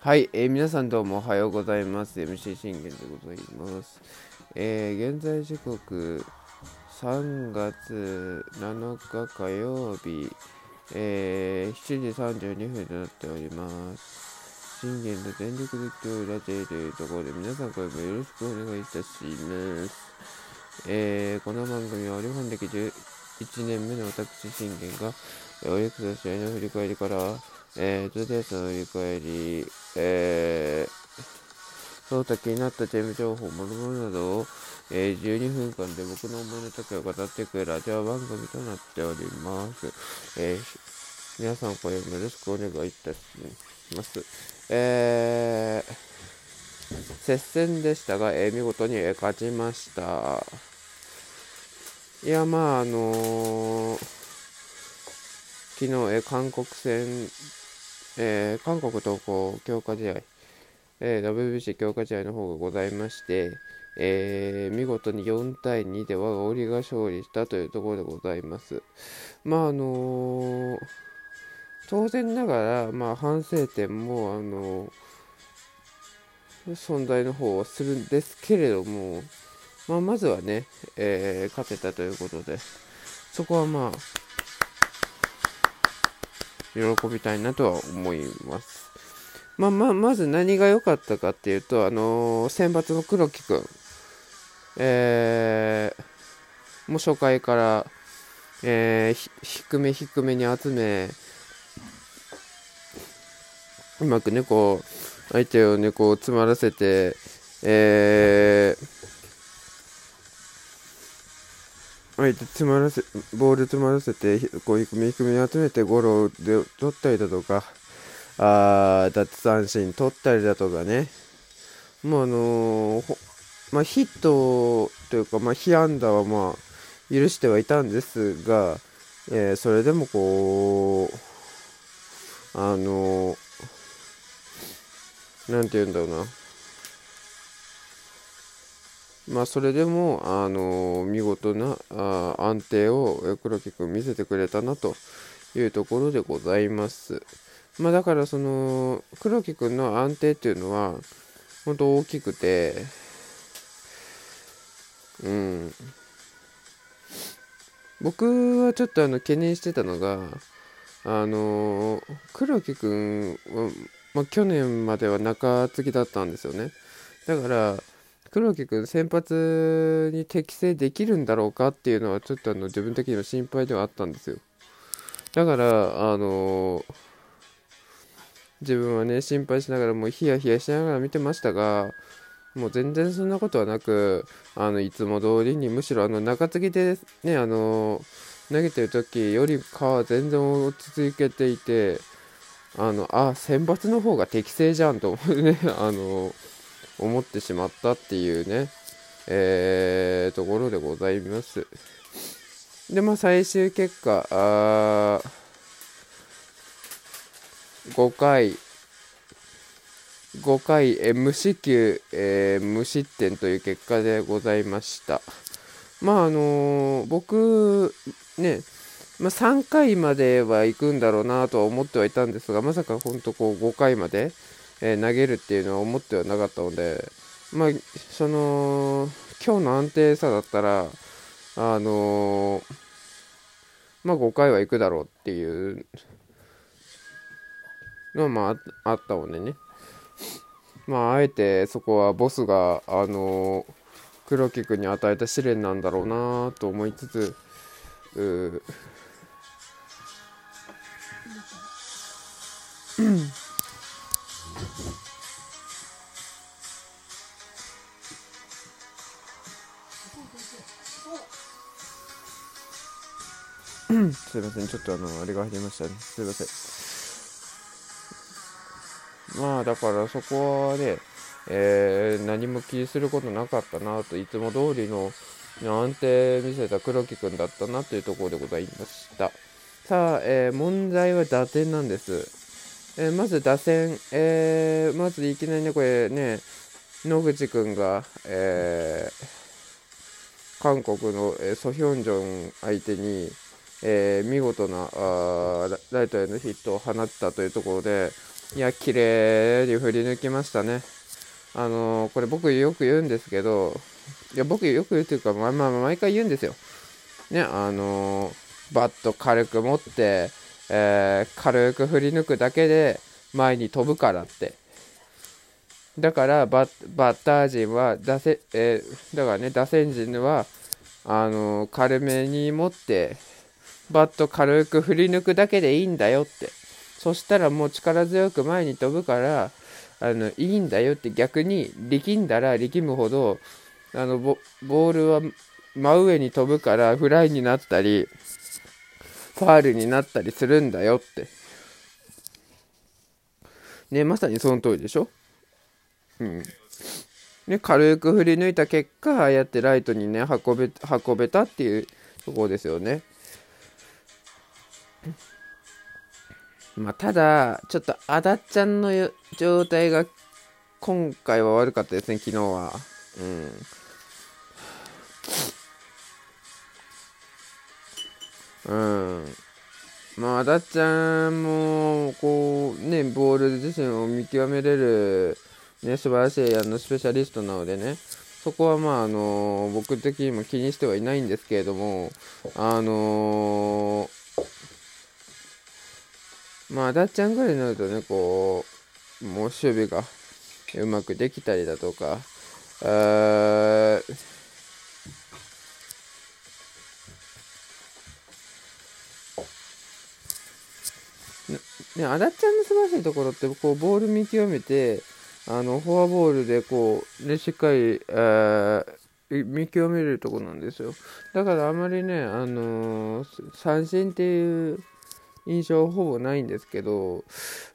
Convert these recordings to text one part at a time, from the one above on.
はい、えー、皆さんどうもおはようございます。MC 信玄でございます。えー、現在時刻3月7日火曜日、えー、7時32分となっております。信玄の全力実況ラジオというところで皆さんこれもよろしくお願いいたします。えー、この番組はオリファン歴11年目の私信玄が、オリックスの試合の振り返りから、えー、とりあえずの振り返り、えー、その他気になったチーム情報、もろもろなどを、えー、12分間で僕の思いの時を語っていくラジオ番組となっております。えー、皆さんこれもよろしくお願いいたします。えー、接戦でしたが、えー、見事に勝ちました。いや、まあ、あのー、昨日、えー韓国戦えー、韓国とこう強化試合、えー、WBC 強化試合の方がございまして、えー、見事に4対2で我が折が勝利したというところでございます。まああの、当然ながら、まあ、反省点も、あの存在の方はするんですけれども、まあ、まずはね、え勝てたということで、そこはまあ、喜びたいなとは思います。まあ、まあ、まず何が良かったかっていうと、あのー、選抜の黒木くん、えー、もう初回から、えー、低め低めに集め、うまくね、こう、相手をね、こう、詰まらせて、えー、相手詰まらせ、ボール詰まらせて、こう、低め低め集めてゴロで取ったりだとか、あ奪三振取ったりだとかね、もうあのー、まあ、ヒットというか、まあ、被安打はまあ、許してはいたんですが、えー、それでもこう、あのー、なんて言うんだろうな、まあ、それでも、あの見事なあ安定を黒木君見せてくれたなというところでございます。まあ、だからその黒木君の安定っていうのは本当大きくて、うん、僕はちょっとあの懸念してたのが、あの黒木君は、まあ、去年までは中継ぎだったんですよね。だから、黒木君先発に適正できるんだろうかっていうのはちょっとあの自分的には心配ではあったんですよ。だからあのー、自分はね心配しながらもうヒヤヒヤしながら見てましたがもう全然そんなことはなくあのいつも通りにむしろあの中継ぎでねあのー、投げてる時よりかは全然落ち着けていてあのあ選抜の方が適正じゃんと思うね。あのー思ってしまったっていうね、えー、ところでございます。で、まあ、最終結果、あ5回、5回、え無四球、えー、無失点という結果でございました。まあ、あのー、僕、ね、まあ、3回までは行くんだろうなとは思ってはいたんですが、まさか本当こう5回まで、えー、投げるっていうのは思ってはなかったので、まあ、その、今日の安定さだったら、あのー、まあ5回は行くだろうっていうのはまああったのでね。まああえてそこはボスが、あのー、黒木君に与えた試練なんだろうなと思いつつ、うすいません、ちょっとあの、あれが入りましたね。すいません。まあ、だからそこはね、えー、何も気にすることなかったなと、いつも通りの安定見せた黒木くんだったなというところでございました。さあ、えー、問題は打点なんです。えー、まず打線、えまずいきなりね、これね、野口くんが、え韓国の、えソヒョンジョン相手に、えー、見事なあライトへのヒットを放ったというところで、いや、綺麗に振り抜きましたね。あのー、これ僕よく言うんですけど、いや、僕よく言うというか、まあまあ、毎回言うんですよ。ね、あのー、バット軽く持って、えー、軽く振り抜くだけで前に飛ぶからって。だからバッター陣は打せ、えー、だからね、打線陣は、あのー、軽めに持って、バット軽く振り抜くだけでいいんだよって。そしたらもう力強く前に飛ぶから、あの、いいんだよって逆に力んだら力むほど、あのボ、ボールは真上に飛ぶからフライになったり、ファールになったりするんだよって。ね、まさにその通りでしょ？うん。ね、軽く振り抜いた結果、ああやってライトにね、運べ、運べたっていうところですよね。まあ、ただ、ちょっと、あだちゃんの状態が今回は悪かったですね、昨日は。うん。うん。まあ、あだっちゃんも、こう、ね、ボール自身を見極めれる、ね、素晴らしいあのスペシャリストなのでね、そこはまあ、あの僕的にも気にしてはいないんですけれども、あのまあ、あだっちゃんぐらいになるとね、こう、もう守備がうまくできたりだとか、あね、あだっちゃんの素晴らしいところって、こう、ボール見極めて、あの、フォアボールで、こう、ね、しっかり、え、見極めるとこなんですよ。だからあまりね、あのー、三振っていう印象ほぼないんですけど、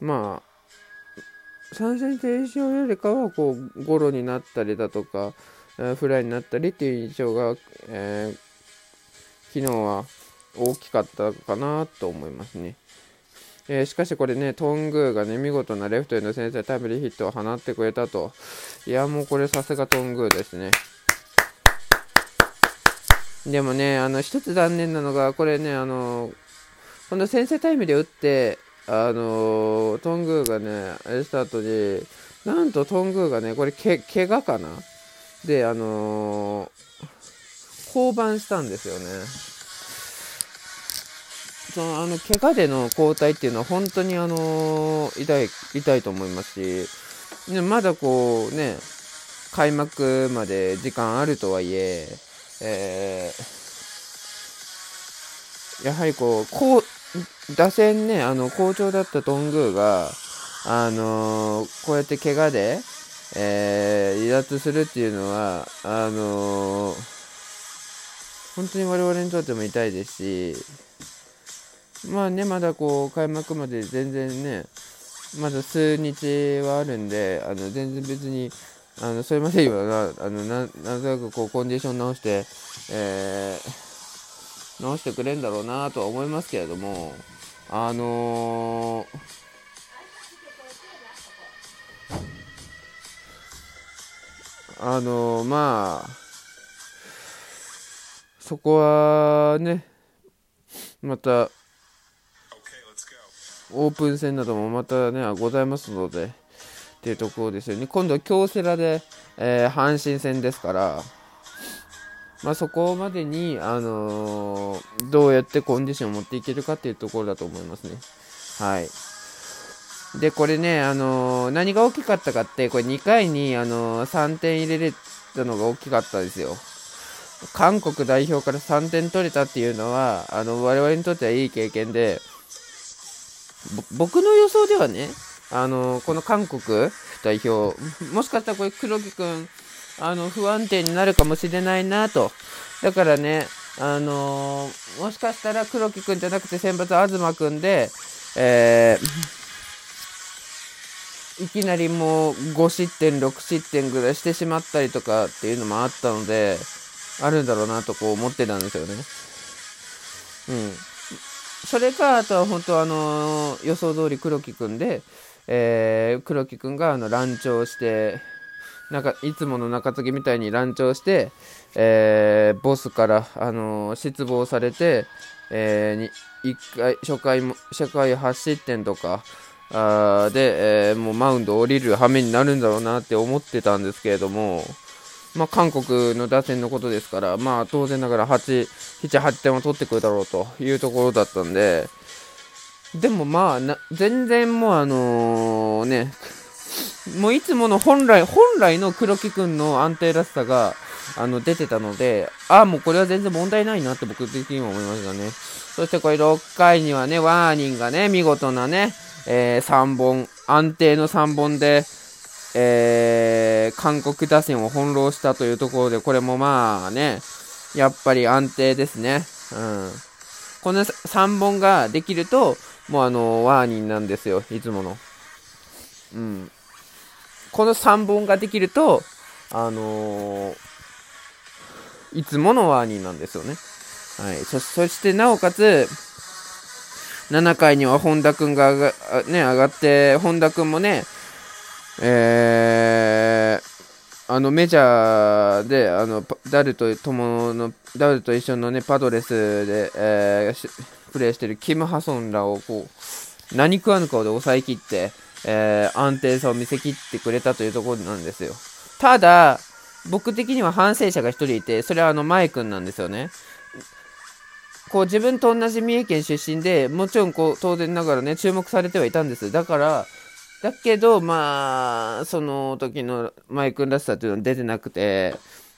まあ、三振っていう印象よりかは、こう、ゴロになったりだとか、え、フライになったりっていう印象が、えー、昨日は大きかったかなと思いますね。えー、しかしこれね、トングーがね、見事なレフトへの先制タイムリーヒットを放ってくれたと。いや、もうこれさすがトングーですね。でもね、あの、一つ残念なのが、これね、あの、この先制タイムで打って、あの、トングーがね、あれした後に、なんとトングーがね、これけ、怪我かな？で、あの降板したんですよね。そのあの怪我での交代っていうのは本当にあの痛い痛いと思いますし、ね、まだこうね開幕まで時間あるとはいええー、やはりこうこう打線ねあの好調だった頓宮があのー、こうやって怪我で、えー、離脱するっていうのはあのー、本当に我々にとっても痛いですしまあね、まだこう、開幕まで全然ね、まだ数日はあるんで、あの全然別に、あのそれまでにはな、あのななんとなくこうコンディション直して、えー、直してくれんだろうなとは思いますけれども、あのー、あのー、まあ、そこはね、また、オープン戦などもまたね、ございますので、っていうところですよね。今度は京セラで、えー、阪神戦ですから、まあ、そこまでに、あのー、どうやってコンディションを持っていけるかっていうところだと思いますね。はい。で、これね、あのー、何が大きかったかって、これ2回に、あの3点入れれたのが大きかったですよ。韓国代表から3点取れたっていうのは、あの、我々にとってはいい経験で、僕の予想ではね、あの、この韓国代表、もしかしたらこれ黒木くん、あの、不安定になるかもしれないなと。だからね、あのー、もしかしたら黒木くんじゃなくて先発東くんで、えー、いきなりもう5失点、6失点ぐらいしてしまったりとかっていうのもあったので、あるんだろうなとこう思ってたんですよね。うん。それか、あとは本当あの予想通り黒木くんで、えー、黒木くんがあの乱調して、なんかいつもの中継ぎみたいに乱調して、えー、ボスから、あの失望されて、えー、に1回初回も初回8失点とか、あで、えー、もうマウンド降りる羽目になるんだろうなって思ってたんですけれども、まあ、韓国の打線のことですから、まあ、当然ながら8、7、8点は取ってくるだろうというところだったんで、でもまあ、全然もうあの、ね、もういつもの本来、本来の黒木くんの安定らしさが、あの、出てたので、ああ、もうこれは全然問題ないなって僕的には思いましたね。そしてこれ6回にはね、ワーニンがね、見事なね、えー、3本、安定の3本で、えー、韓国打線を翻弄したというところで、これもまあね、やっぱり安定ですね。うん。この3本ができると、もうあの、ワーニンなんですよ、いつもの。うん。この3本ができると、あのー、いつものワーニンなんですよね。はい。そ、そしてなおかつ、7回には本田君が上が,、ね、上がって、本田君もね、えー、あのメジャーであのダルと共のダルと一緒の、ね、パドレスで、えー、プレーしてるキム・ハソンらをこう何食わぬ顔で抑えきって、えー、安定さを見せきってくれたというところなんですよ。ただ、僕的には反省者が1人いて、それはあの、前君なんですよね。こう自分と同じ三重県出身でもちろんこう当然ながらね注目されてはいたんですだからだけどまあその時のマイ君らしさというのは出てなくて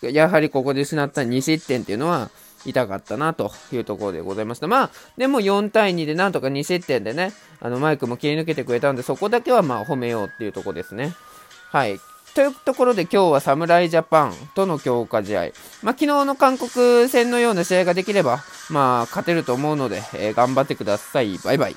やはりここで失った2失点っていうのは痛かったなというところでございました。まあ、でも4対2でなんとか2失点でね、あのマイクも切り抜けてくれたんで、そこだけはまあ褒めようっていうところですね。はい。というところで今日は侍ジャパンとの強化試合。まあ、昨日の韓国戦のような試合ができれば、まあ、勝てると思うので、えー、頑張ってください。バイバイ。